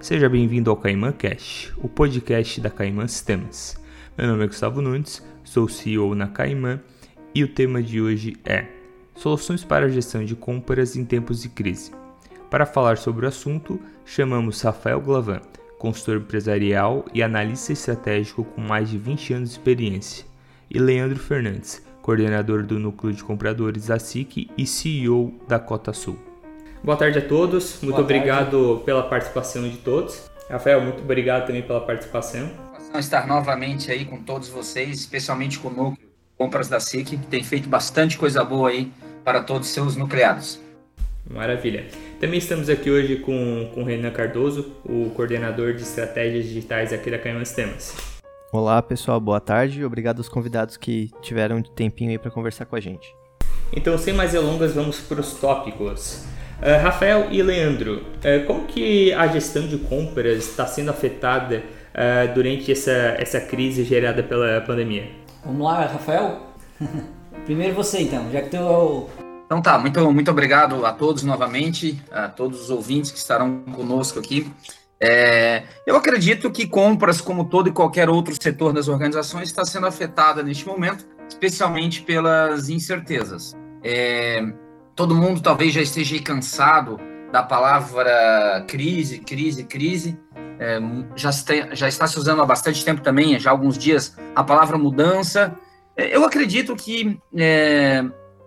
Seja bem-vindo ao Caimã Cash, o podcast da Caimã Sistemas. Meu nome é Gustavo Nunes, sou CEO na Caimã e o tema de hoje é Soluções para a gestão de compras em tempos de crise. Para falar sobre o assunto, chamamos Rafael Glavan, consultor empresarial e analista estratégico com mais de 20 anos de experiência, e Leandro Fernandes, coordenador do núcleo de compradores da SIC e CEO da Cota Sul. Boa tarde a todos, muito Boa obrigado tarde. pela participação de todos. Rafael, muito obrigado também pela participação. Estar novamente aí com todos vocês, especialmente com o núcleo Compras da SIC, que tem feito bastante coisa boa aí para todos os seus nucleados. Maravilha. Também estamos aqui hoje com, com o Renan Cardoso, o coordenador de estratégias digitais aqui da Caimã Sistemas. Olá pessoal, boa tarde. Obrigado aos convidados que tiveram um tempinho aí para conversar com a gente. Então, sem mais delongas, vamos para os tópicos. Uh, Rafael e Leandro, uh, como que a gestão de compras está sendo afetada uh, durante essa, essa crise gerada pela pandemia? Vamos lá, Rafael? Primeiro você então, já que tu é o... Então tá, muito, muito obrigado a todos novamente, a todos os ouvintes que estarão conosco aqui. É, eu acredito que compras, como todo e qualquer outro setor das organizações, está sendo afetada neste momento, especialmente pelas incertezas. É, todo mundo talvez já esteja cansado da palavra crise, crise, crise. É, já, está, já está se usando há bastante tempo também, já há alguns dias, a palavra mudança. É, eu acredito que é,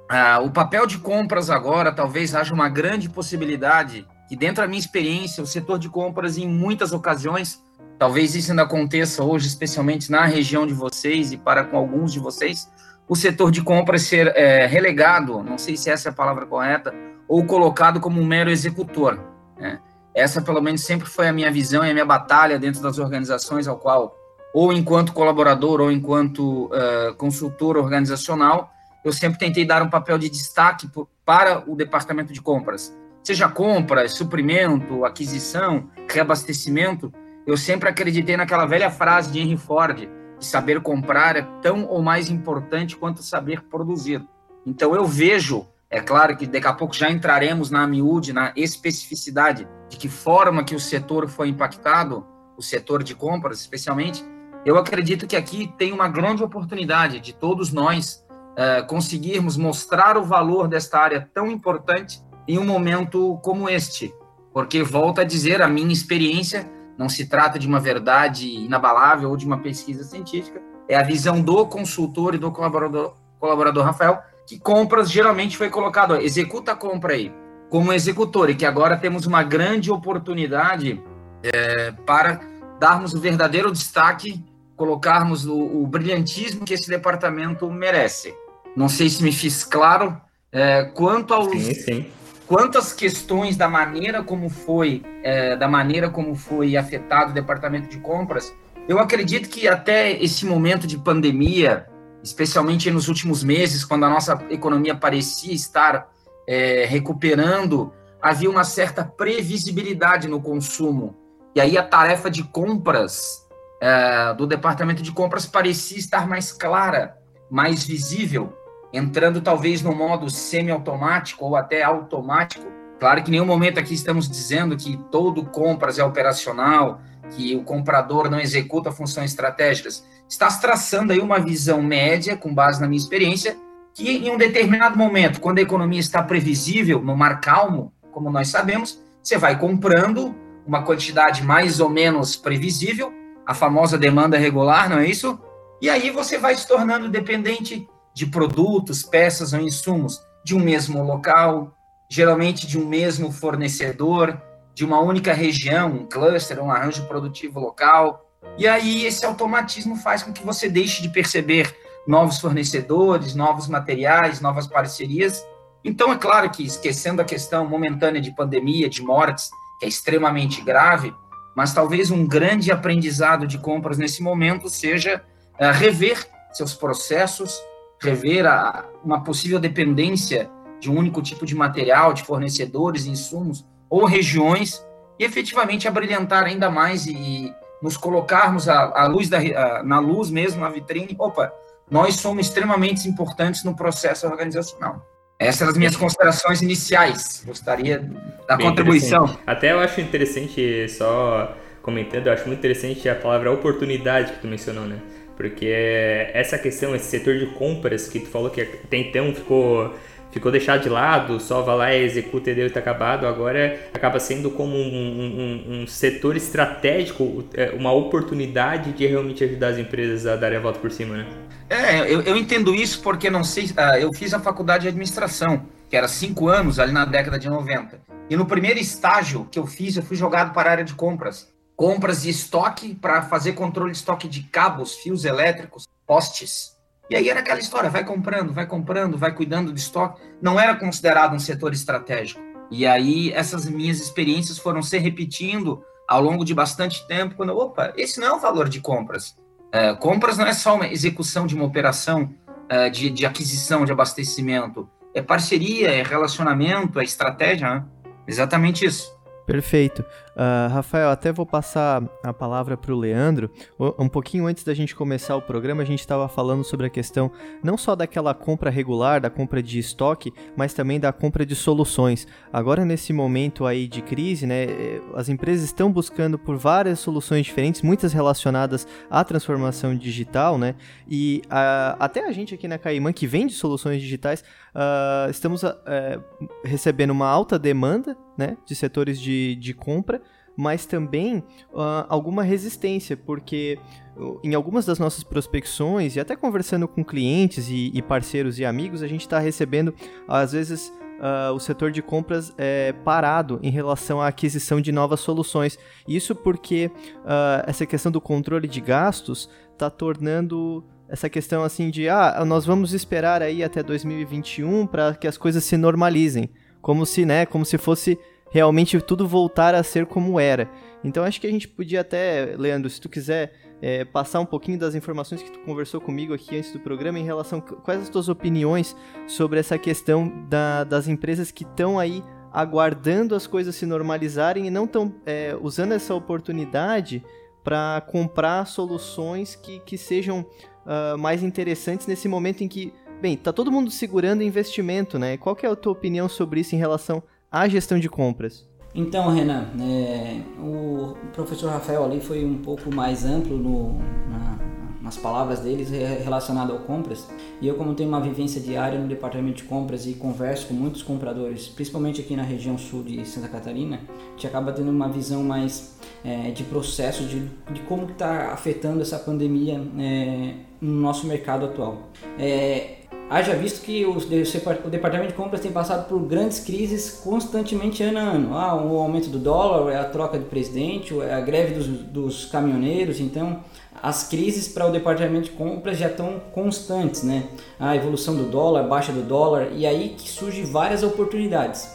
a, o papel de compras agora talvez haja uma grande possibilidade que, dentro da minha experiência, o setor de compras, em muitas ocasiões, talvez isso ainda aconteça hoje, especialmente na região de vocês e para com alguns de vocês, o setor de compras ser é, relegado, não sei se essa é a palavra correta, ou colocado como um mero executor. Né? Essa, pelo menos, sempre foi a minha visão e a minha batalha dentro das organizações ao qual, ou enquanto colaborador, ou enquanto uh, consultor organizacional, eu sempre tentei dar um papel de destaque para o departamento de compras. Seja compras, suprimento, aquisição, reabastecimento, eu sempre acreditei naquela velha frase de Henry Ford, saber comprar é tão ou mais importante quanto saber produzir. Então eu vejo, é claro que daqui a pouco já entraremos na miúde, na especificidade de que forma que o setor foi impactado, o setor de compras especialmente, eu acredito que aqui tem uma grande oportunidade de todos nós uh, conseguirmos mostrar o valor desta área tão importante em um momento como este, porque volta a dizer a minha experiência não se trata de uma verdade inabalável ou de uma pesquisa científica, é a visão do consultor e do colaborador, colaborador Rafael, que compras geralmente foi colocado, ó, executa a compra aí, como executor, e que agora temos uma grande oportunidade é, para darmos o verdadeiro destaque, colocarmos o, o, brilhantismo que esse departamento merece. Não sei se me fiz claro é, quanto aos. Sim, sim quantas questões da maneira como foi, é, da maneira como foi afetado o departamento de compras, eu acredito que até esse momento de pandemia, especialmente nos últimos meses, quando a nossa economia parecia estar é, recuperando, havia uma certa previsibilidade no consumo. E aí a tarefa de compras é, do departamento de compras parecia estar mais clara, mais visível entrando talvez no modo semi-automático ou até automático. Claro que em nenhum momento aqui estamos dizendo que todo compras é operacional, que o comprador não executa funções estratégicas. Está traçando aí uma visão média, com base na minha experiência, que em um determinado momento, quando a economia está previsível, no mar calmo, como nós sabemos, você vai comprando uma quantidade mais ou menos previsível, a famosa demanda regular, não é isso? E aí você vai se tornando dependente de produtos, peças ou insumos de um mesmo local, geralmente de um mesmo fornecedor, de uma única região, um cluster, um arranjo produtivo local. E aí esse automatismo faz com que você deixe de perceber novos fornecedores, novos materiais, novas parcerias. Então é claro que esquecendo a questão momentânea de pandemia, de mortes, que é extremamente grave, mas talvez um grande aprendizado de compras nesse momento seja uh, rever seus processos, prever a, uma possível dependência de um único tipo de material, de fornecedores, insumos ou regiões, e efetivamente abrilhantar ainda mais e nos colocarmos a, a luz da, na luz mesmo, na vitrine. Opa, nós somos extremamente importantes no processo organizacional. Essas são as minhas considerações iniciais. Gostaria da Bem contribuição. Até eu acho interessante, só comentando, eu acho muito interessante a palavra oportunidade que tu mencionou, né? Porque essa questão, esse setor de compras que tu falou que até então ficou ficou deixado de lado, só vai lá e executa e deu está acabado, agora acaba sendo como um, um, um, setor estratégico, é, uma oportunidade de realmente ajudar as empresas a darem a volta por cima, né? É, eu, eu entendo isso porque não sei, uh, eu fiz a faculdade de administração, que era cinco anos ali na década de 90. E no primeiro estágio que eu fiz, eu fui jogado para a área de compras. Compras de estoque para fazer controle de estoque de cabos, fios elétricos, postes. E aí era aquela história, vai comprando, vai comprando, vai cuidando de estoque. Não era considerado um setor estratégico. E aí essas minhas experiências foram se repetindo ao longo de bastante tempo, quando, opa, esse não é o valor de compras. É, compras não é só uma execução de uma operação é, de, de, aquisição, de abastecimento. É parceria, é relacionamento, é estratégia. Né? Exatamente isso. Perfeito. Uh, Rafael, até vou passar a palavra para o Leandro. Um pouquinho antes da gente começar o programa, a gente estava falando sobre a questão não só daquela compra regular, da compra de estoque, mas também da compra de soluções. Agora, nesse momento aí de crise, né, eh, as empresas estão buscando por várias soluções diferentes, muitas relacionadas à transformação digital, né? E uh, até a gente aqui na Caimã, que vende soluções digitais, uh, estamos recebendo uma alta demanda né, de setores de, de compra mas também uh, alguma resistência, porque em algumas das nossas prospecções e até conversando com clientes e, e parceiros e amigos, a gente está recebendo, às vezes, uh, o setor de compras é parado em relação à aquisição de novas soluções. Isso porque uh, essa questão do controle de gastos está tornando essa questão assim de ah, nós vamos esperar aí até 2021 para que as coisas se normalizem, como se, né, como se fosse realmente tudo voltar a ser como era. Então acho que a gente podia até, Leandro, se tu quiser é, passar um pouquinho das informações que tu conversou comigo aqui antes do programa em relação quais as tuas opiniões sobre essa questão da, das empresas que estão aí aguardando as coisas se normalizarem e não estão é, usando essa oportunidade para comprar soluções que, que sejam uh, mais interessantes nesse momento em que, bem, tá todo mundo segurando investimento, né? Qual que é a tua opinião sobre isso em relação a gestão de compras? Então, Renan, é, o professor Rafael ali foi um pouco mais amplo no, na, nas palavras deles relacionado a compras. E eu, como tenho uma vivência diária no departamento de compras e converso com muitos compradores, principalmente aqui na região sul de Santa Catarina, a gente acaba tendo uma visão mais é, de processo de, de como está afetando essa pandemia é, no nosso mercado atual. É, Haja visto que o, o departamento de compras tem passado por grandes crises constantemente ano a ano. Ah, o aumento do dólar, é a troca de presidente, é a greve dos, dos caminhoneiros. Então, as crises para o departamento de compras já estão constantes, né? A evolução do dólar, baixa do dólar, e aí que surgem várias oportunidades.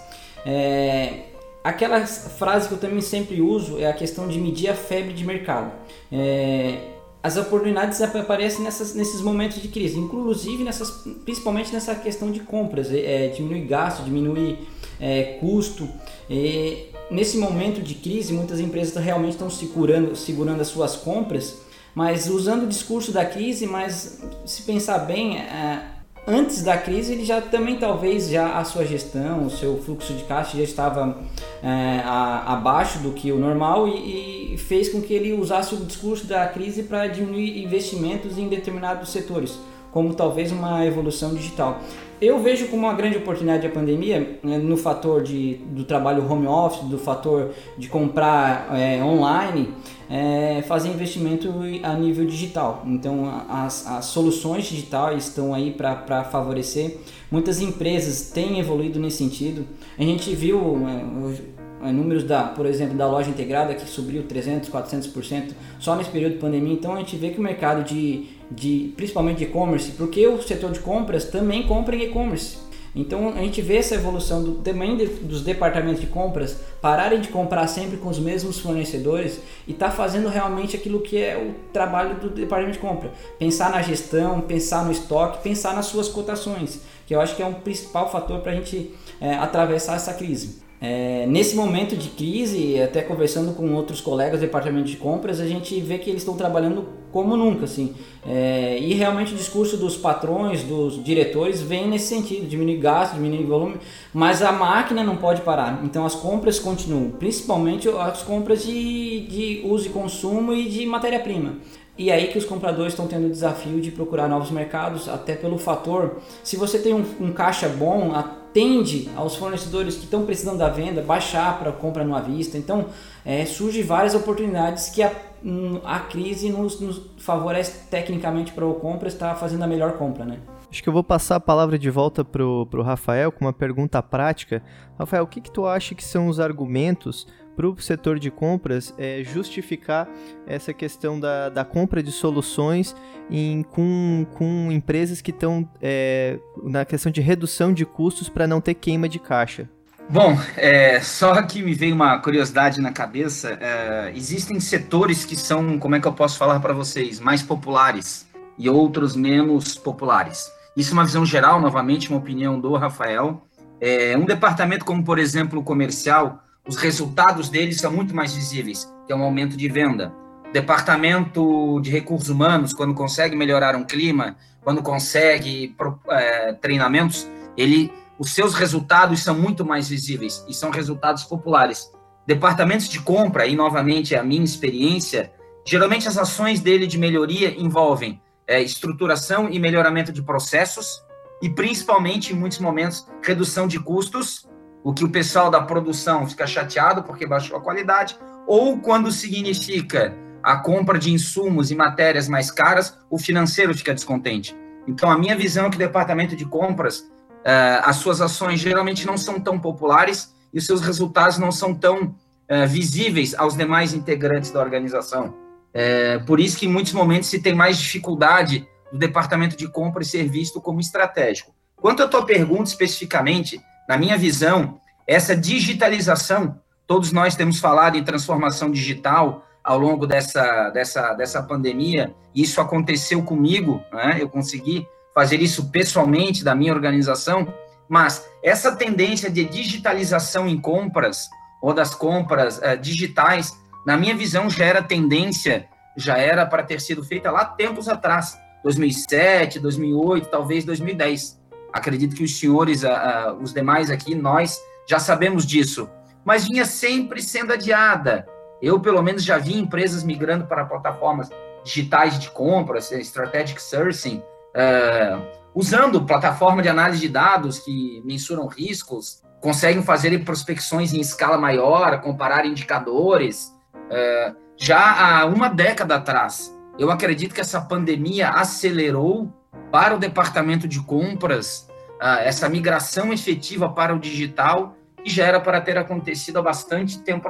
É, aquela frase que eu também sempre uso é a questão de medir a febre de mercado. É, as oportunidades aparecem nessas, nesses momentos de crise, inclusive nessas, principalmente nessa questão de compras, é, é diminuir gasto, diminuir é, custo. É, nesse momento de crise, muitas empresas realmente estão segurando, segurando as suas compras, mas usando o discurso da crise, mas se pensar bem, é, antes da crise ele já também talvez já a sua gestão, o seu fluxo de caixa já estava é, a, abaixo do que o normal e, e, fez com que ele usasse o discurso da crise para diminuir investimentos em determinados setores, como talvez uma evolução digital. Eu vejo como uma grande oportunidade a pandemia né, no fator de, do trabalho home office, do fator de comprar é, online, é, fazer investimento a nível digital. Então, as, as soluções digitais estão aí para favorecer. Muitas empresas têm evoluído nesse sentido. A gente viu é, números da, por exemplo, da loja integrada que subiu 300, 400% só nesse período de pandemia. Então, a gente vê que o mercado de de principalmente de e-commerce, porque o setor de compras também compra em e-commerce. Então a gente vê essa evolução do, também de, dos departamentos de compras pararem de comprar sempre com os mesmos fornecedores e tá fazendo realmente aquilo que é o trabalho do departamento de compra. Pensar na gestão, pensar no estoque, pensar nas suas cotações, que eu acho que é um principal fator para a gente é, atravessar essa crise. É, nesse momento de crise, até conversando com outros colegas do departamento de compras, a gente vê que eles estão trabalhando como nunca, assim. É, e realmente o discurso dos patrões, dos diretores, vem nesse sentido, diminuir gasto, diminuir volume, mas a máquina não pode parar. Então as compras continuam, principalmente as compras de, de uso e consumo e de matéria-prima. E aí que os compradores estão tendo o desafio de procurar novos mercados, até pelo fator, se você tem um, um caixa bom, atende aos fornecedores que estão precisando da venda, baixar para compra no vista. Então, é, surge várias oportunidades que a, hum, a crise nos, nos favorece tecnicamente para o compra estar fazendo a melhor compra, né? Acho que eu vou passar a palavra de volta pro, pro Rafael com uma pergunta prática. Rafael, o que, que tu acha que são os argumentos para o setor de compras é, justificar essa questão da, da compra de soluções em, com, com empresas que estão é, na questão de redução de custos para não ter queima de caixa? Bom, é, só que me veio uma curiosidade na cabeça. É, existem setores que são, como é que eu posso falar para vocês, mais populares e outros menos populares. Isso é uma visão geral, novamente, uma opinião do Rafael. É, um departamento como, por exemplo, o comercial, os resultados deles são muito mais visíveis, que é um aumento de venda. O departamento de recursos humanos, quando consegue melhorar um clima, quando consegue é, treinamentos, ele, os seus resultados são muito mais visíveis e são resultados populares. Departamentos de compra, e novamente é a minha experiência, geralmente as ações dele de melhoria envolvem é, estruturação e melhoramento de processos e principalmente, em muitos momentos, redução de custos o que o pessoal da produção fica chateado porque baixou a qualidade, ou quando significa a compra de insumos e matérias mais caras, o financeiro fica descontente. Então, a minha visão é que o departamento de compras, uh, as suas ações geralmente não são tão populares e os seus resultados não são tão uh, visíveis aos demais integrantes da organização. É, por isso que em muitos momentos se tem mais dificuldade do departamento de compras ser visto como estratégico. Quanto à tua pergunta especificamente, na minha visão, essa digitalização, todos nós temos falado em transformação digital ao longo dessa, dessa, dessa pandemia, isso aconteceu comigo, né? eu consegui fazer isso pessoalmente da minha organização, mas essa tendência de digitalização em compras, ou das compras uh, digitais, na minha visão, já era tendência, já era para ter sido feita lá tempos atrás, 2007, 2008, talvez 2010. Acredito que os senhores, os demais aqui, nós já sabemos disso, mas vinha sempre sendo adiada. Eu, pelo menos, já vi empresas migrando para plataformas digitais de compras, eh, strategic sourcing, uh, usando plataforma de análise de dados que mensuram riscos, conseguem fazer prospecções em escala maior, comparar indicadores. Uh, já há uma década atrás, eu acredito que essa pandemia acelerou para o departamento de compras uh, essa migração efetiva para o digital que já era para ter acontecido há bastante tempo,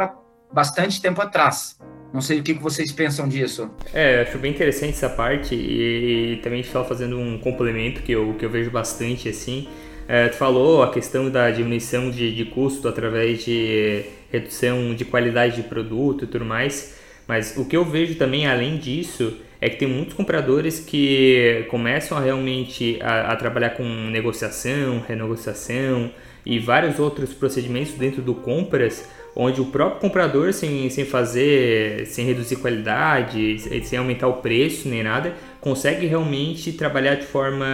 bastante tempo atrás. Não sei o que vocês pensam disso. É, acho bem interessante essa parte e, e também só fazendo um complemento que eu, que eu vejo bastante assim. É, tu falou a questão da diminuição de, de custo através de redução de qualidade de produto e tudo mais, mas o que eu vejo também além disso é que tem muitos compradores que começam a realmente a, a, trabalhar com negociação, renegociação e vários outros procedimentos dentro do compras, onde o próprio comprador, sem, sem fazer, sem reduzir qualidade, sem aumentar o preço nem nada, consegue realmente trabalhar de forma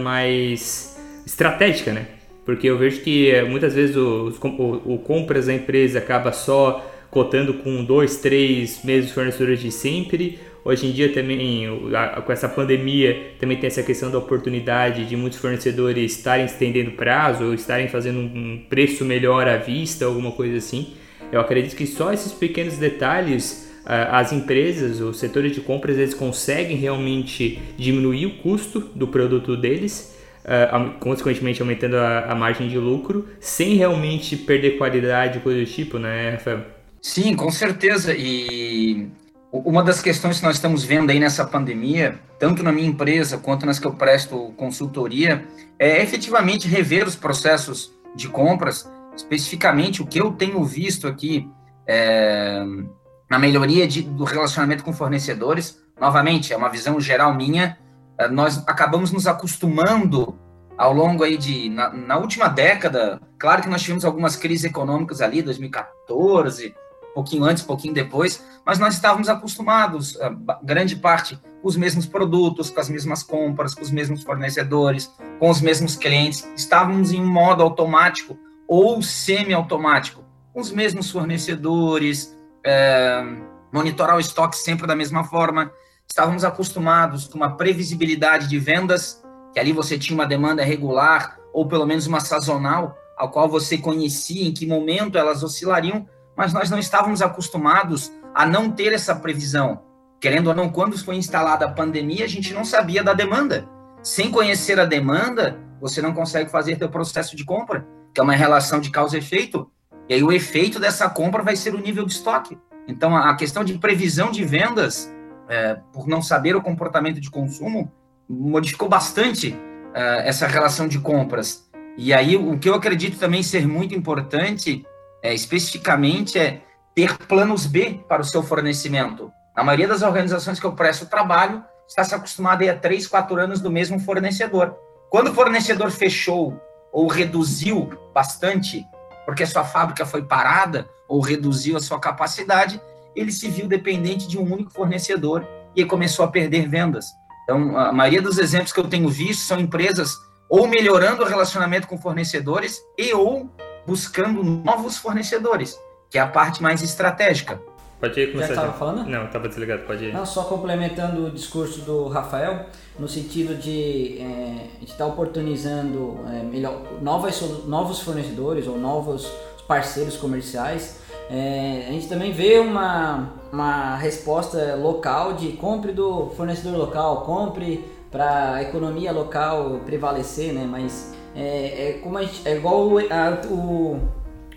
mais estratégica, né? Porque eu vejo que muitas vezes o, o, o compras da empresa acaba só cotando com dois, três meses fornecedores de sempre, Hoje em dia também, com essa pandemia, também tem essa questão da oportunidade de muitos fornecedores estarem estendendo prazo ou estarem fazendo um preço melhor à vista, alguma coisa assim. Eu acredito que só esses pequenos detalhes as empresas, os setores de compras, eles conseguem realmente diminuir o custo do produto deles, consequentemente aumentando a, margem de lucro, sem realmente perder qualidade, coisa do tipo, né, Rafael? Sim, com certeza. E uma das questões que nós estamos vendo aí nessa pandemia, tanto na minha empresa quanto nas que eu presto consultoria, é efetivamente rever os processos de compras, especificamente o que eu tenho visto aqui é, na melhoria de, do relacionamento com fornecedores. Novamente, é uma visão geral minha, é, nós acabamos nos acostumando ao longo aí de, na, na, última década, claro que nós tivemos algumas crises econômicas ali, 2014, um pouquinho antes, pouquinho depois, mas nós estávamos acostumados, grande parte, com os mesmos produtos, com as mesmas compras, com os mesmos fornecedores, com os mesmos clientes, estávamos em modo automático ou semi-automático, com os mesmos fornecedores, é, monitorar o estoque sempre da mesma forma, estávamos acostumados com uma previsibilidade de vendas, que ali você tinha uma demanda regular, ou pelo menos uma sazonal, ao qual você conhecia em que momento elas oscilariam, mas nós não estávamos acostumados a não ter essa previsão. Querendo ou não, quando foi instalada a pandemia, a gente não sabia da demanda. Sem conhecer a demanda, você não consegue fazer seu processo de compra, que é uma relação de causa e efeito. E aí o efeito dessa compra vai ser o nível de estoque. Então, a questão de previsão de vendas é, por não saber o comportamento de consumo, modificou bastante é, essa relação de compras. E aí, o que eu acredito também ser muito importante, é, especificamente, é ter planos B para o seu fornecimento. Na maioria das organizações que eu presto trabalho, está se acostumado a a três, quatro anos do mesmo fornecedor. Quando o fornecedor fechou ou reduziu bastante, porque a sua fábrica foi parada ou reduziu a sua capacidade, ele se viu dependente de um único fornecedor e começou a perder vendas. Então, a maioria dos exemplos que eu tenho visto são empresas ou melhorando o relacionamento com fornecedores e ou buscando novos fornecedores, que é a parte mais estratégica. Pode ir começar. Já estava falando? Não, estava desligado, pode ir. Não, só complementando o discurso do Rafael, no sentido de é, estar tá oportunizando é, melhor, novas, novos fornecedores ou novos parceiros comerciais é, a gente também vê uma, uma resposta local de compre do fornecedor local, compre para a economia local prevalecer, né? Mas é, é como a gente, é igual a, o,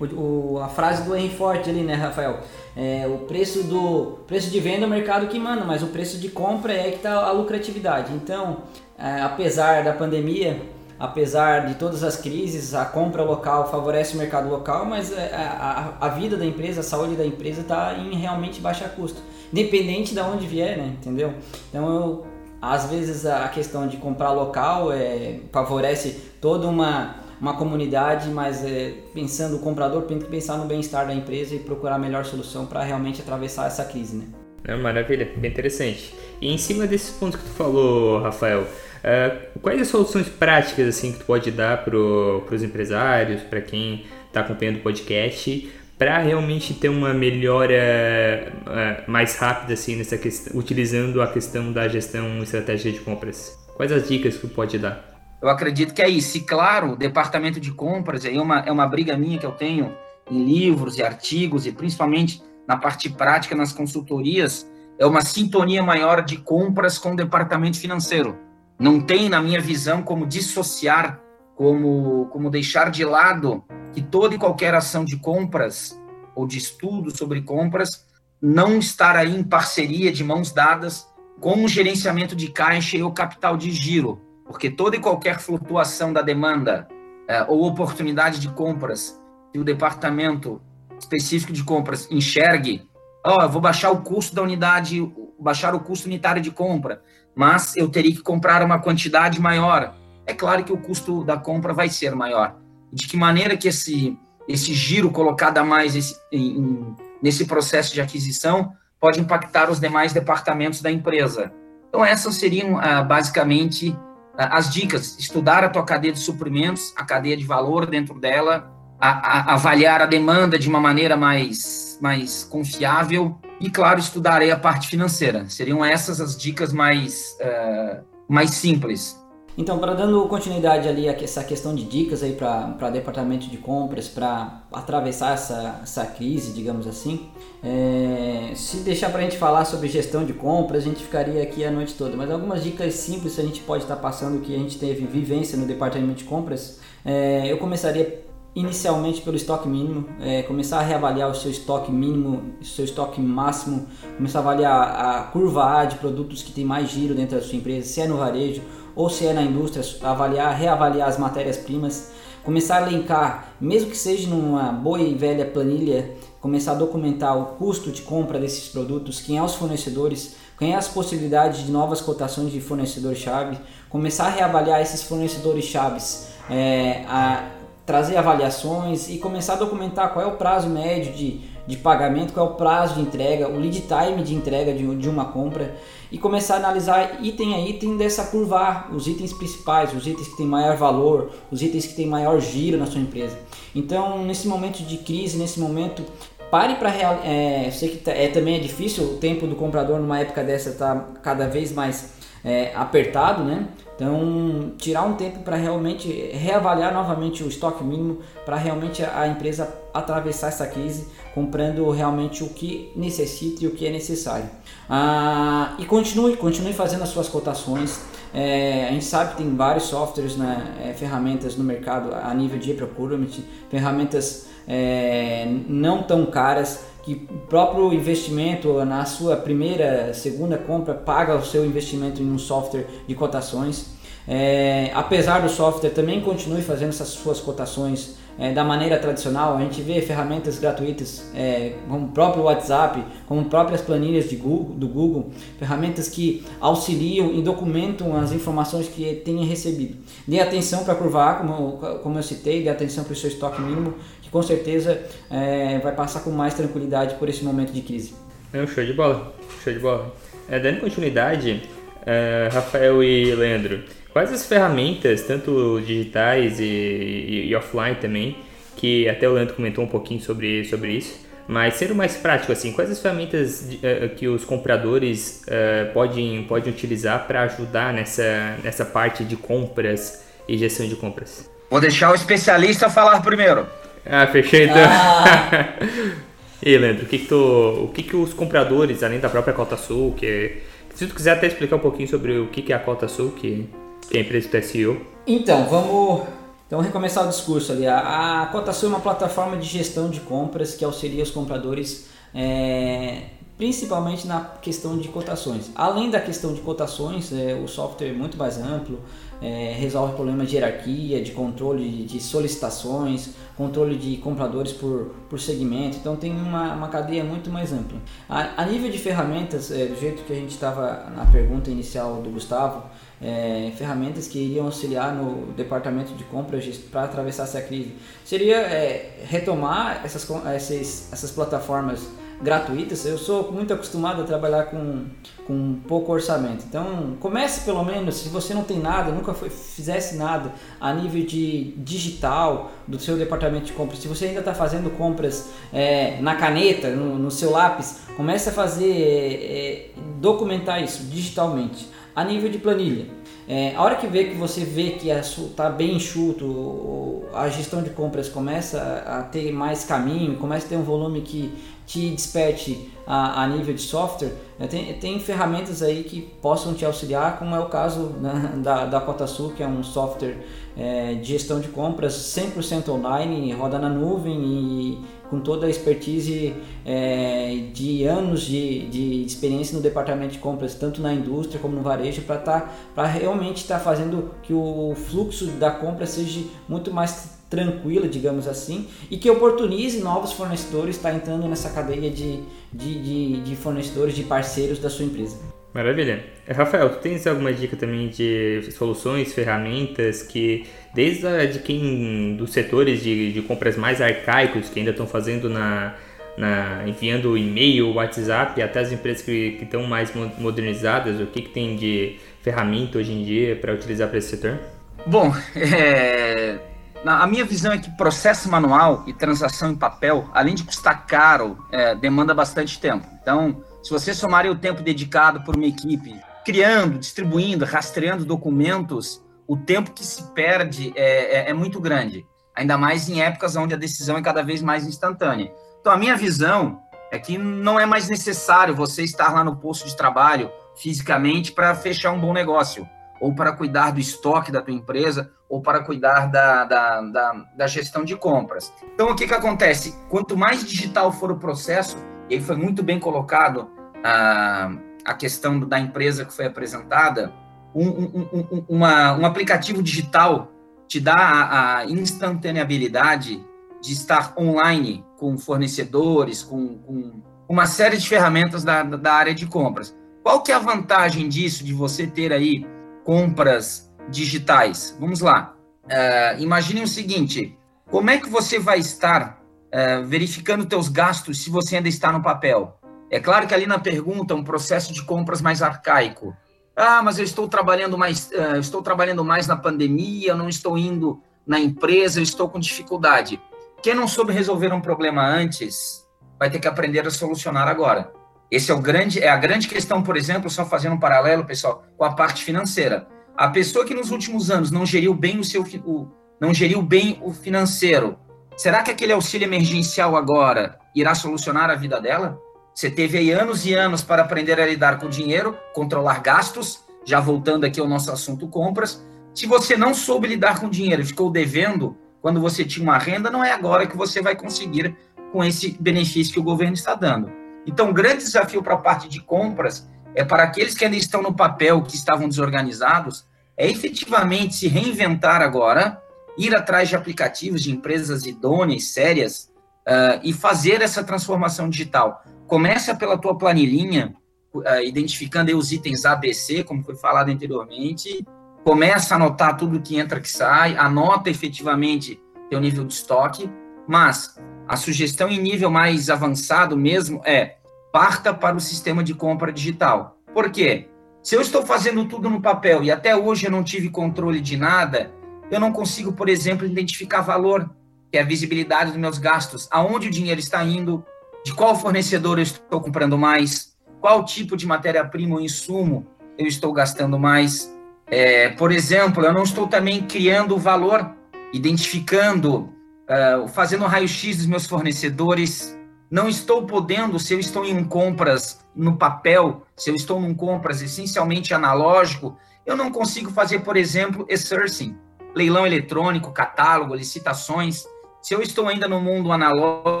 o, a frase do Henry Ford ali, né, Rafael? É, o preço do preço de venda é o mercado que manda, mas o preço de compra é que está a lucratividade. Então, é, apesar da pandemia, apesar de todas as crises, a compra local favorece o mercado local, mas é, a, a, a vida da empresa, a saúde da empresa está em realmente baixa custo, independente de onde vier, né? Entendeu? Então, eu, às vezes a questão de comprar local é, favorece toda uma, uma comunidade, mas é, pensando o comprador tem que pensar no bem-estar da empresa e procurar a melhor solução para realmente atravessar essa crise, né? É, maravilha, bem interessante. E em cima desses pontos que tu falou, Rafael, uh, quais as soluções práticas assim que tu pode dar para os empresários, para quem está acompanhando o podcast, para realmente ter uma melhora uh, mais rápida assim nessa questão, utilizando a questão da gestão estratégica de compras? Quais as dicas que pode dar? Eu acredito que é isso. E claro, o departamento de compras é uma, é uma briga minha que eu tenho em livros e artigos e principalmente na parte prática, nas consultorias, é uma sintonia maior de compras com o departamento financeiro. Não tem, na minha visão, como dissociar, como, como deixar de lado que toda e qualquer ação de compras ou de estudo sobre compras não estar aí em parceria, de mãos dadas, com o gerenciamento de caixa e o capital de giro, porque toda e qualquer flutuação da demanda é, ou oportunidade de compras que o departamento específico de compras enxergue, ó, oh, vou baixar o custo da unidade, baixar o custo unitário de compra, mas eu teria que comprar uma quantidade maior. É claro que o custo da compra vai ser maior. De que maneira que esse, esse giro colocado a mais esse, em, nesse processo de aquisição pode impactar os demais departamentos da empresa? Então, essas seriam ah, basicamente ah, as dicas. Estudar a tua cadeia de suprimentos, a cadeia de valor dentro dela, a, a, avaliar a demanda de uma maneira mais, mais confiável e, claro, estudarei a parte financeira. Seriam essas as dicas mais, uh, mais simples. Então, para dando continuidade ali a essa questão de dicas aí para departamento de compras, para atravessar essa, essa crise, digamos assim, é, se deixar para a gente falar sobre gestão de compras, a gente ficaria aqui a noite toda. Mas algumas dicas simples a gente pode estar passando que a gente teve vivência no departamento de compras. É, eu começaria inicialmente pelo estoque mínimo, é, começar a reavaliar o seu estoque mínimo, o seu estoque máximo, começar a avaliar a curva A de produtos que tem mais giro dentro da sua empresa, se é no varejo ou se é na indústria, avaliar, reavaliar as matérias-primas, começar a elencar, mesmo que seja numa boa e velha planilha, começar a documentar o custo de compra desses produtos, quem é os fornecedores, quem é as possibilidades de novas cotações de fornecedor-chave, começar a reavaliar esses fornecedores-chaves, é, a trazer avaliações e começar a documentar qual é o prazo médio de, de pagamento, qual é o prazo de entrega, o lead time de entrega de, de uma compra e começar a analisar item a item dessa curva, os itens principais, os itens que têm maior valor, os itens que têm maior giro na sua empresa. Então, nesse momento de crise, nesse momento pare para é, sei que tá, é, também é difícil, o tempo do comprador numa época dessa está cada vez mais é, apertado, né? Então, tirar um tempo para realmente reavaliar novamente o estoque mínimo para realmente a empresa atravessar essa crise comprando realmente o que necessita e o que é necessário. Ah, e continue, continue fazendo as suas cotações. É, a gente sabe que tem vários softwares, né, é, ferramentas no mercado a nível de procurement, ferramentas é, não tão caras que o próprio investimento na sua primeira, segunda compra paga o seu investimento em um software de cotações. É, apesar do software também continue fazendo essas suas cotações é, da maneira tradicional, a gente vê ferramentas gratuitas é, como o próprio WhatsApp, como próprias planilhas de Google, do Google, ferramentas que auxiliam e documentam as informações que tenha recebido. Dê atenção para a curva A, como, como eu citei, dê atenção para o seu estoque mínimo, que com certeza é, vai passar com mais tranquilidade por esse momento de crise. É um show de bola, show de bola. É, dando continuidade, é, Rafael e Leandro, Quais as ferramentas, tanto digitais e, e, e, offline também, que até o Leandro comentou um pouquinho sobre, sobre isso, mas sendo mais prático assim, quais as ferramentas uh, que os compradores uh, podem, podem utilizar para ajudar nessa, nessa parte de compras e gestão de compras? Vou deixar o especialista falar primeiro. Ah, fechou então. Ah. e Leandro, o que, que, tu, o que, que os compradores, além da própria Cota Sul, que se tu quiser até explicar um pouquinho sobre o que, que é a Cota Sul, que que é empresa do SEO? Então, vamos então, recomeçar o discurso ali. A, a Cotação é uma plataforma de gestão de compras que auxilia os compradores é, principalmente na questão de cotações. Além da questão de cotações, é, o software é muito mais amplo, é, resolve problemas de hierarquia, de controle de, de, solicitações, controle de compradores por, por segmento, então tem uma, uma cadeia muito mais ampla. A, a nível de ferramentas, é, do jeito que a gente estava na pergunta inicial do Gustavo, é, ferramentas que iriam auxiliar no departamento de compras para atravessar essa crise. Seria é, retomar essas, essas, essas plataformas gratuitas. Eu sou muito acostumado a trabalhar com, com pouco orçamento. Então, comece pelo menos, se você não tem nada, nunca foi, fizesse nada a nível de digital do seu departamento de compras. Se você ainda está fazendo compras é, na caneta, no, no, seu lápis, comece a fazer, é, documentar isso digitalmente a nível de planilha. É, a hora que vê que você vê que está bem enxuto, a gestão de compras começa a ter mais caminho, começa a ter um volume que te desperte a, a nível de software, é, tem, tem ferramentas aí que possam te auxiliar, como é o caso né, da, da CotaSul, que é um software é, de gestão de compras 100% online, roda na nuvem e com toda a expertise é, de anos de, de experiência no departamento de compras, tanto na indústria como no varejo, para tá, realmente estar tá fazendo que o fluxo da compra seja muito mais tranquila, digamos assim, e que oportunize novos fornecedores estar tá entrando nessa cadeia de, de, de, de fornecedores, de parceiros da sua empresa. Maravilha. Rafael, tu tens alguma dica também de soluções, ferramentas que, desde a, de quem dos setores de, de compras mais arcaicos que ainda estão fazendo na, na enviando e-mail, WhatsApp, até as empresas que, que estão mais modernizadas, o que, que tem de ferramenta hoje em dia para utilizar para esse setor? Bom, é, a minha visão é que processo manual e transação em papel, além de custar caro, é, demanda bastante tempo. Então, se você somar o tempo dedicado por uma equipe, criando, distribuindo, rastreando documentos, o tempo que se perde é, é, é muito grande. Ainda mais em épocas onde a decisão é cada vez mais instantânea. Então, a minha visão é que não é mais necessário você estar lá no posto de trabalho fisicamente para fechar um bom negócio, ou para cuidar do estoque da tua empresa, ou para cuidar da, da, da, da gestão de compras. Então, o que, que acontece? Quanto mais digital for o processo, e aí foi muito bem colocado a, a questão da empresa que foi apresentada, um, um, um, uma, um aplicativo digital te dá a, a instantaneabilidade de estar online com fornecedores, com, com uma série de ferramentas da, da área de compras. Qual que é a vantagem disso, de você ter aí compras digitais? Vamos lá. Uh, imagine o seguinte, como é que você vai estar uh, verificando teus gastos se você ainda está no papel? É claro que ali na pergunta, um processo de compras mais arcaico. Ah, mas eu estou trabalhando mais, uh, estou trabalhando mais na pandemia, eu não estou indo na empresa, eu estou com dificuldade. Quem não soube resolver um problema antes, vai ter que aprender a solucionar agora. Esse é o grande, é a grande questão, por exemplo, só fazendo um paralelo, pessoal, com a parte financeira. A pessoa que nos últimos anos não geriu bem o seu, o, não geriu bem o financeiro, será que aquele auxílio emergencial agora irá solucionar a vida dela? Você teve aí anos e anos para aprender a lidar com dinheiro, controlar gastos, já voltando aqui ao nosso assunto compras. Se você não soube lidar com dinheiro, ficou devendo quando você tinha uma renda, não é agora que você vai conseguir com esse benefício que o governo está dando. Então, o grande desafio para a parte de compras é para aqueles que ainda estão no papel, que estavam desorganizados, é efetivamente se reinventar agora, ir atrás de aplicativos de empresas idôneas, sérias, uh, e fazer essa transformação digital. Começa pela tua planilhinha, uh, identificando os itens ABC, como foi falado anteriormente, começa a anotar tudo que entra que sai, anota efetivamente teu nível de estoque, mas a sugestão em nível mais avançado mesmo é parta para o sistema de compra digital. Por quê? Se eu estou fazendo tudo no papel e até hoje eu não tive controle de nada, eu não consigo, por exemplo, identificar valor, que é a visibilidade dos meus gastos, aonde o dinheiro está indo, de qual fornecedor eu estou comprando mais, qual tipo de matéria-prima ou insumo eu estou gastando mais. É, por exemplo, eu não estou também criando valor, identificando, uh, fazendo raio-x dos meus fornecedores. Não estou podendo, se eu estou em compras no papel, se eu estou num compras essencialmente analógico, eu não consigo fazer, por exemplo, e-sourcing, leilão eletrônico, catálogo, licitações. Se eu estou ainda no mundo analógico,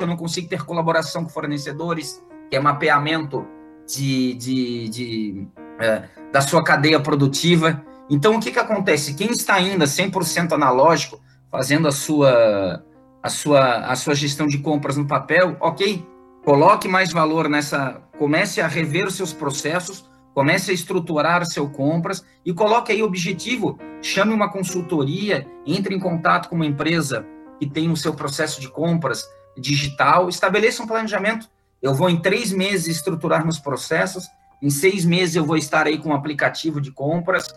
eu não consigo ter colaboração com fornecedores, que é mapeamento de, de, de é, da sua cadeia produtiva. Então, o que, que acontece? Quem está ainda 100% analógico, fazendo a sua, a, sua, a sua gestão de compras no papel, ok, coloque mais valor nessa, comece a rever os seus processos, Comece a estruturar seu compras e coloque aí o objetivo. Chame uma consultoria, entre em contato com uma empresa que tem o seu processo de compras digital, estabeleça um planejamento. Eu vou em três meses estruturar meus processos, em seis meses eu vou estar aí com um aplicativo de compras,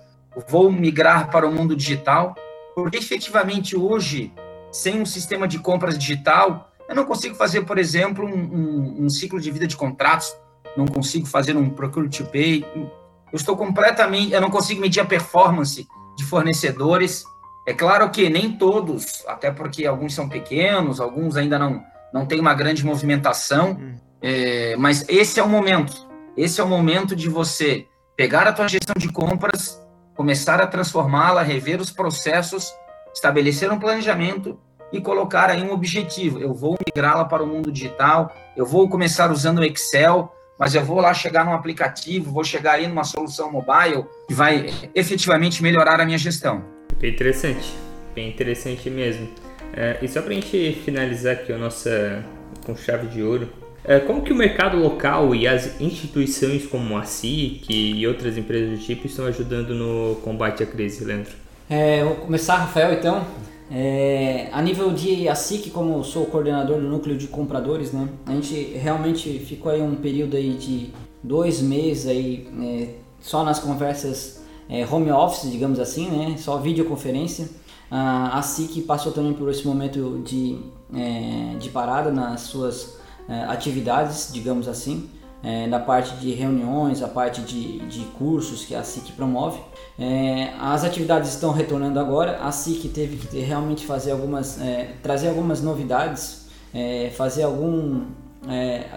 vou migrar para o mundo digital, porque efetivamente hoje, sem um sistema de compras digital, eu não consigo fazer, por exemplo, um, um, um ciclo de vida de contratos não consigo fazer um procure to pay. Eu estou completamente, eu não consigo medir a performance de fornecedores. É claro que nem todos, até porque alguns são pequenos, alguns ainda não não tem uma grande movimentação, hum. é, mas esse é o momento. Esse é o momento de você pegar a tua gestão de compras, começar a transformá-la, rever os processos, estabelecer um planejamento e colocar aí um objetivo. Eu vou migrá-la para o mundo digital, eu vou começar usando o Excel, mas eu vou lá chegar num aplicativo, vou chegar aí numa solução mobile que vai efetivamente melhorar a minha gestão. Bem interessante, bem interessante mesmo. É, e só para a gente finalizar aqui a nossa com chave de ouro, é, como que o mercado local e as instituições como a SIC e outras empresas do tipo estão ajudando no combate à crise, Leandro? É, vou começar, Rafael, então. É, a nível de ASIC, como sou coordenador do núcleo de compradores, né, a gente realmente ficou aí um período aí de dois meses aí, é, só nas conversas é, home office, digamos assim, né, só videoconferência. A SIC passou também por esse momento de, é, de parada nas suas é, atividades, digamos assim é, na parte de reuniões, a parte de, de cursos que a SIC promove. É, as atividades estão retornando agora, a SIC teve que ter, realmente fazer algumas, é, trazer algumas novidades, é, fazer algum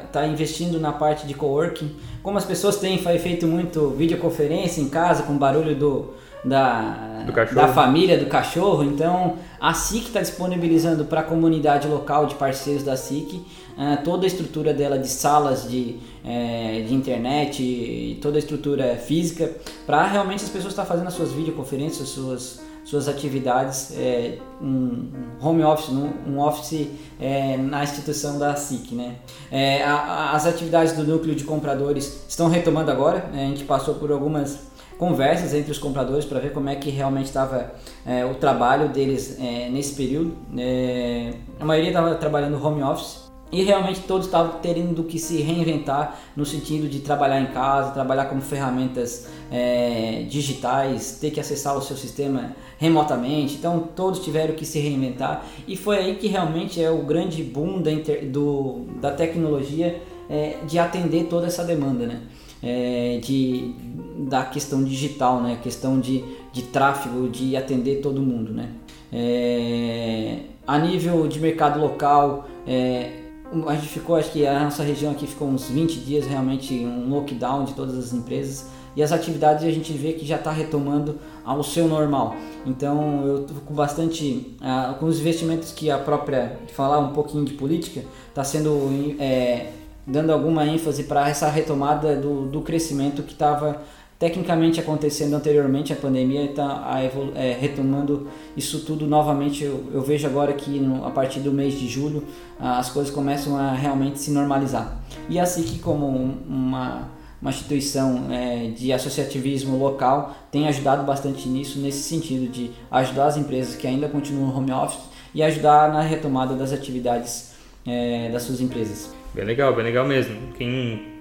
está é, investindo na parte de coworking. Como as pessoas têm feito muito videoconferência em casa com barulho do, da, da família, do cachorro, então a SIC está disponibilizando para a comunidade local de parceiros da SIC toda a estrutura dela de salas de, uh, de internet toda a estrutura física para realmente as pessoas estar tá fazendo as suas videoconferências, as suas suas atividades, é, um home office, um office é, na instituição da SIC. Né? É, a, as atividades do núcleo de compradores estão retomando agora, né? a gente passou por algumas conversas entre os compradores para ver como é que realmente estava é, o trabalho deles é, nesse período. É, a maioria estava trabalhando home office, e realmente todos estavam tendo que se reinventar no sentido de trabalhar em casa, trabalhar com ferramentas é, digitais, ter que acessar o seu sistema remotamente. Então todos tiveram que se reinventar e foi aí que realmente é o grande boom da, inter, do, da tecnologia é, de atender toda essa demanda, né? É, de, da questão digital, né? questão de, de tráfego, de atender todo mundo. Né? É, a nível de mercado local, é, a gente ficou, acho que a nossa região aqui ficou uns 20 dias realmente um lockdown de todas as empresas e as atividades a gente vê que já está retomando ao seu normal. Então eu estou com bastante, uh, com os investimentos que a própria, falar um pouquinho de política, está sendo é, dando alguma ênfase para essa retomada do, do crescimento que estava tecnicamente acontecendo anteriormente a pandemia está é, retomando isso tudo novamente. Eu, eu vejo agora que no, a partir do mês de julho as coisas começam a realmente se normalizar. E assim que como uma, uma instituição é, de associativismo local tem ajudado bastante nisso nesse sentido de ajudar as empresas que ainda continuam home office e ajudar na retomada das atividades é, das suas empresas. Bem legal bem legal mesmo. Quem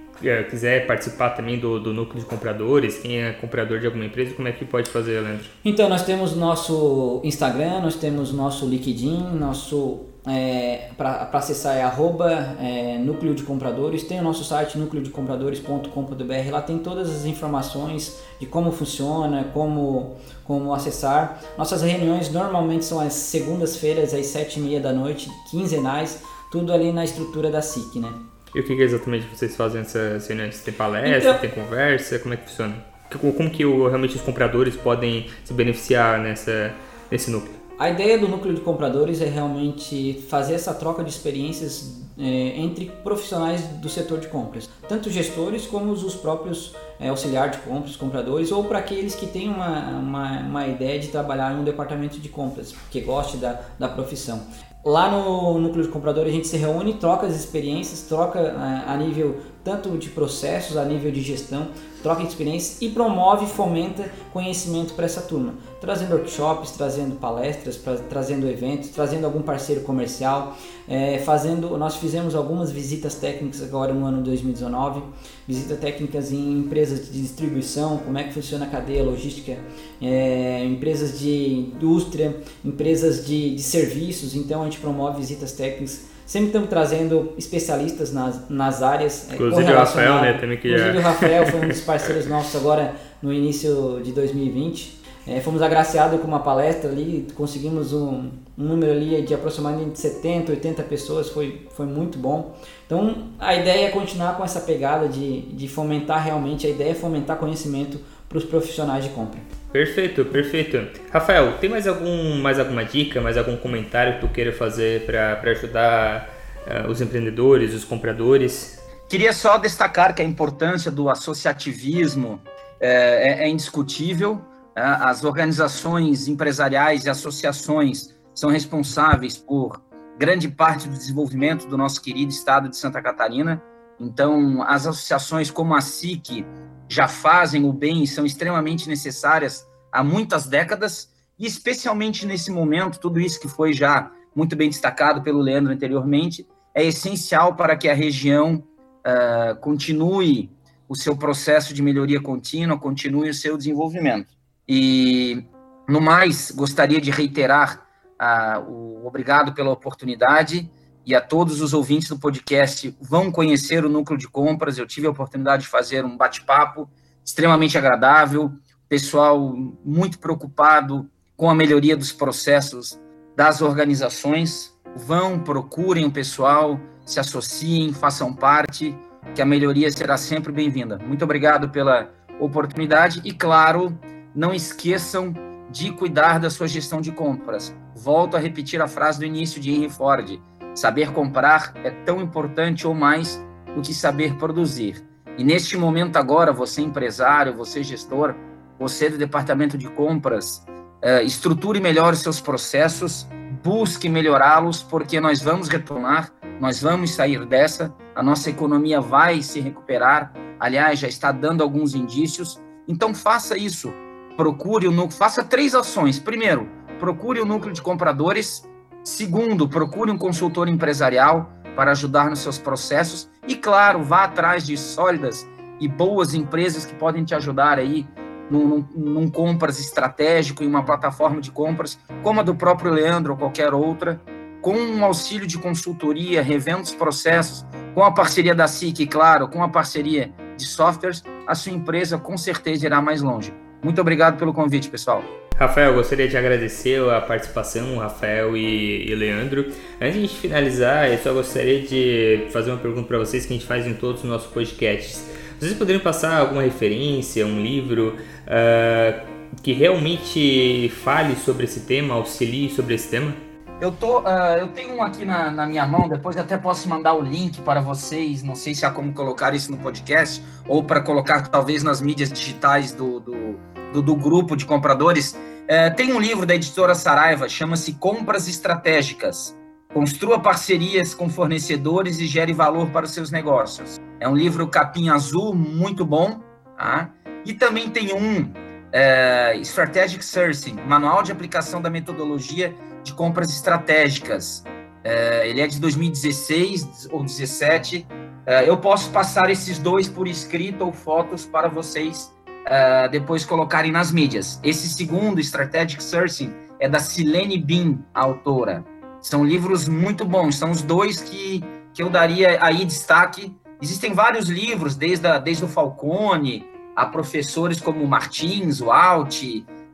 quiser participar também do, do núcleo de compradores, quem é comprador de alguma empresa, como é que pode fazer, Leandro? Então, nós temos nosso Instagram, nós temos nosso LinkedIn, nosso é, para acessar é arroba é, núcleo de compradores, tem o nosso site núcleodecompradores.com.br, lá tem todas as informações de como funciona, como, como acessar. Nossas reuniões normalmente são às segundas-feiras, às sete e meia da noite, quinzenais, tudo ali na estrutura da SIC, né? E o que, que exatamente vocês fazem nessas reuniões? Tem palestra, então, tem conversa? Como é que funciona? Como que realmente os compradores podem se beneficiar nessa, nesse núcleo? A ideia do núcleo de compradores é realmente fazer essa troca de experiências é, entre profissionais do setor de compras, tanto gestores como os próprios é, auxiliar de compras, compradores, ou para aqueles que têm uma, uma, uma, ideia de trabalhar em um departamento de compras, que goste da, da profissão. Lá no núcleo de compradores a gente se reúne, troca as experiências, troca é, a nível tanto de processos, a nível de gestão, troca de experiências e promove e fomenta conhecimento para essa turma, trazendo workshops, trazendo palestras, pra, trazendo eventos, trazendo algum parceiro comercial, é, fazendo. Nós fizemos algumas visitas técnicas agora no ano 2019, visitas técnicas em empresas de distribuição, como é que funciona a cadeia logística, é, empresas de indústria, empresas de, de serviços. Então a gente promove visitas técnicas Sempre estamos trazendo especialistas nas, nas áreas. É, Inclusive o Rafael, né? Também que Inclusive o Rafael foi um dos parceiros nossos agora no início de 2020. É, fomos agraciados com uma palestra ali, conseguimos um, um, número ali de aproximadamente 70, 80 pessoas, foi, foi muito bom. Então a ideia é continuar com essa pegada de, de fomentar realmente, a ideia é fomentar conhecimento para os profissionais de compra. Perfeito, perfeito. Rafael, tem mais, algum, mais alguma dica, mais algum comentário que tu queira fazer para ajudar uh, os empreendedores, os compradores? Queria só destacar que a importância do associativismo é, é, é indiscutível. É, as organizações empresariais e associações são responsáveis por grande parte do desenvolvimento do nosso querido estado de Santa Catarina. Então, as associações como a SIC, já fazem o bem e são extremamente necessárias há muitas décadas, e especialmente nesse momento, tudo isso que foi já muito bem destacado pelo Leandro anteriormente, é essencial para que a região uh, continue o seu processo de melhoria contínua, continue o seu desenvolvimento. E, no mais, gostaria de reiterar uh, o obrigado pela oportunidade e a todos os ouvintes do podcast vão conhecer o núcleo de compras. Eu tive a oportunidade de fazer um bate-papo extremamente agradável, pessoal muito preocupado com a melhoria dos processos das organizações. Vão, procurem o pessoal, se associem, façam parte, que a melhoria será sempre bem-vinda. Muito obrigado pela oportunidade e, claro, não esqueçam de cuidar da sua gestão de compras. Volto a repetir a frase do início de Henry Ford Saber comprar é tão importante ou mais do que saber produzir. E neste momento agora, você empresário, você gestor, você do departamento de compras, uh, estruture melhor seus processos, busque melhorá-los, porque nós vamos retomar, nós vamos sair dessa, a nossa economia vai se recuperar, aliás, já está dando alguns indícios. Então, faça isso. Procure o núcleo, faça três ações. Primeiro, procure o núcleo de compradores. Segundo, procure um consultor empresarial para ajudar nos seus processos. E, claro, vá atrás de sólidas e boas empresas que podem te ajudar aí num, num, compras estratégico, em uma plataforma de compras, como a do próprio Leandro ou qualquer outra, com um auxílio de consultoria, revendo os processos, com a parceria da SIC, claro, com a parceria de softwares, a sua empresa com certeza irá mais longe. Muito obrigado pelo convite, pessoal. Rafael, gostaria de agradecer a participação, Rafael e, e Leandro. Antes de finalizar, eu só gostaria de fazer uma pergunta para vocês que a gente faz em todos os nossos podcasts. Vocês poderiam passar alguma referência, um livro uh, que realmente fale sobre esse tema, auxilie sobre esse tema? Eu, tô, uh, eu tenho um aqui na, na, minha mão, depois até posso mandar o link para vocês. Não sei se há como colocar isso no podcast ou para colocar talvez nas mídias digitais do, do, do, do grupo de compradores. Uh, tem um livro da editora Saraiva, chama-se Compras Estratégicas. Construa parcerias com fornecedores e gere valor para os seus negócios. É um livro capim azul, muito bom. Tá? E também tem um é, Strategic Sourcing, Manual de Aplicação da Metodologia de Compras Estratégicas. É, ele é de 2016 ou 2017. É, eu posso passar esses dois por escrito ou fotos para vocês é, depois colocarem nas mídias. Esse segundo, Strategic Sourcing, é da Silene Bean, a autora. São livros muito bons, são os dois que, que eu daria aí destaque. Existem vários livros, desde, a, desde o Falcone, a professores como Martins, o Alt,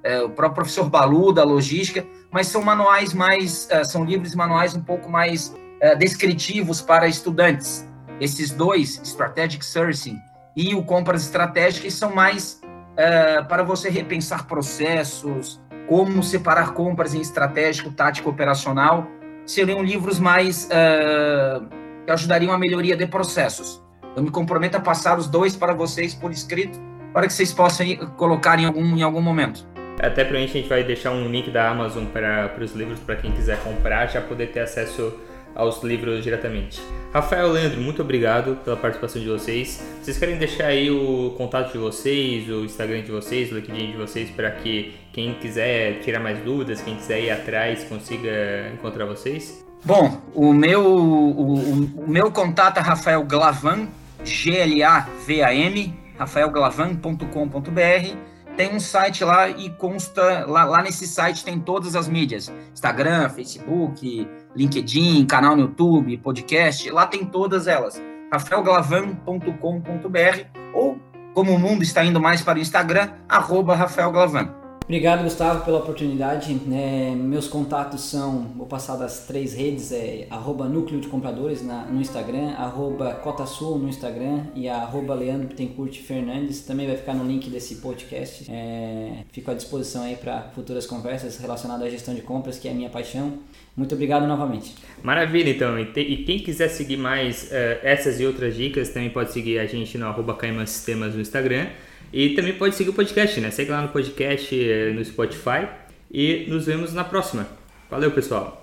é, o próprio professor Balu, da logística, mas são manuais mais, é, são livros manuais um pouco mais é, descritivos para estudantes. Esses dois, Strategic Sourcing e o Compras Estratégicas, são mais é, para você repensar processos, como separar compras em estratégico, tático, operacional, seriam livros mais uh, que ajudariam a melhoria de processos. Eu me comprometo a passar os dois para vocês por escrito, para que vocês possam colocar em algum, em algum momento. Até para a gente vai deixar um link da Amazon para, para os livros para quem quiser comprar, já poder ter acesso aos livros diretamente. Rafael Leandro, muito obrigado pela participação de vocês. Vocês querem deixar aí o contato de vocês, o Instagram de vocês, o LinkedIn de vocês, para que quem quiser tirar mais dúvidas, quem quiser ir atrás, consiga encontrar vocês? Bom, o meu, o, o meu contato é Rafael Glavan, G-L-A-V-A-N, rafaelglavan.com.br tem um site lá e consta, lá, lá nesse site tem todas as mídias: Instagram, Facebook, LinkedIn, canal no YouTube, podcast, lá tem todas elas. rafaelglavan.com.br ou, como o mundo está indo mais para o Instagram, arroba. Obrigado, Gustavo, pela oportunidade. É, meus contatos são, vou passar das três redes, é arroba Núcleo de Compradores na, no Instagram, arroba Cota Sul no Instagram e arroba Leandro Bittencourt Fernandes. Também vai ficar no link desse podcast. É, fico à disposição aí para futuras conversas relacionadas à gestão de compras, que é a minha paixão. Muito obrigado novamente. Maravilha, então. E, te, e quem quiser seguir mais uh, essas e outras dicas, também pode seguir a gente no arroba Sistemas no Instagram. E também pode seguir o podcast, né? Segue lá no podcast, eh, no Spotify. E nos vemos na próxima. Valeu, pessoal!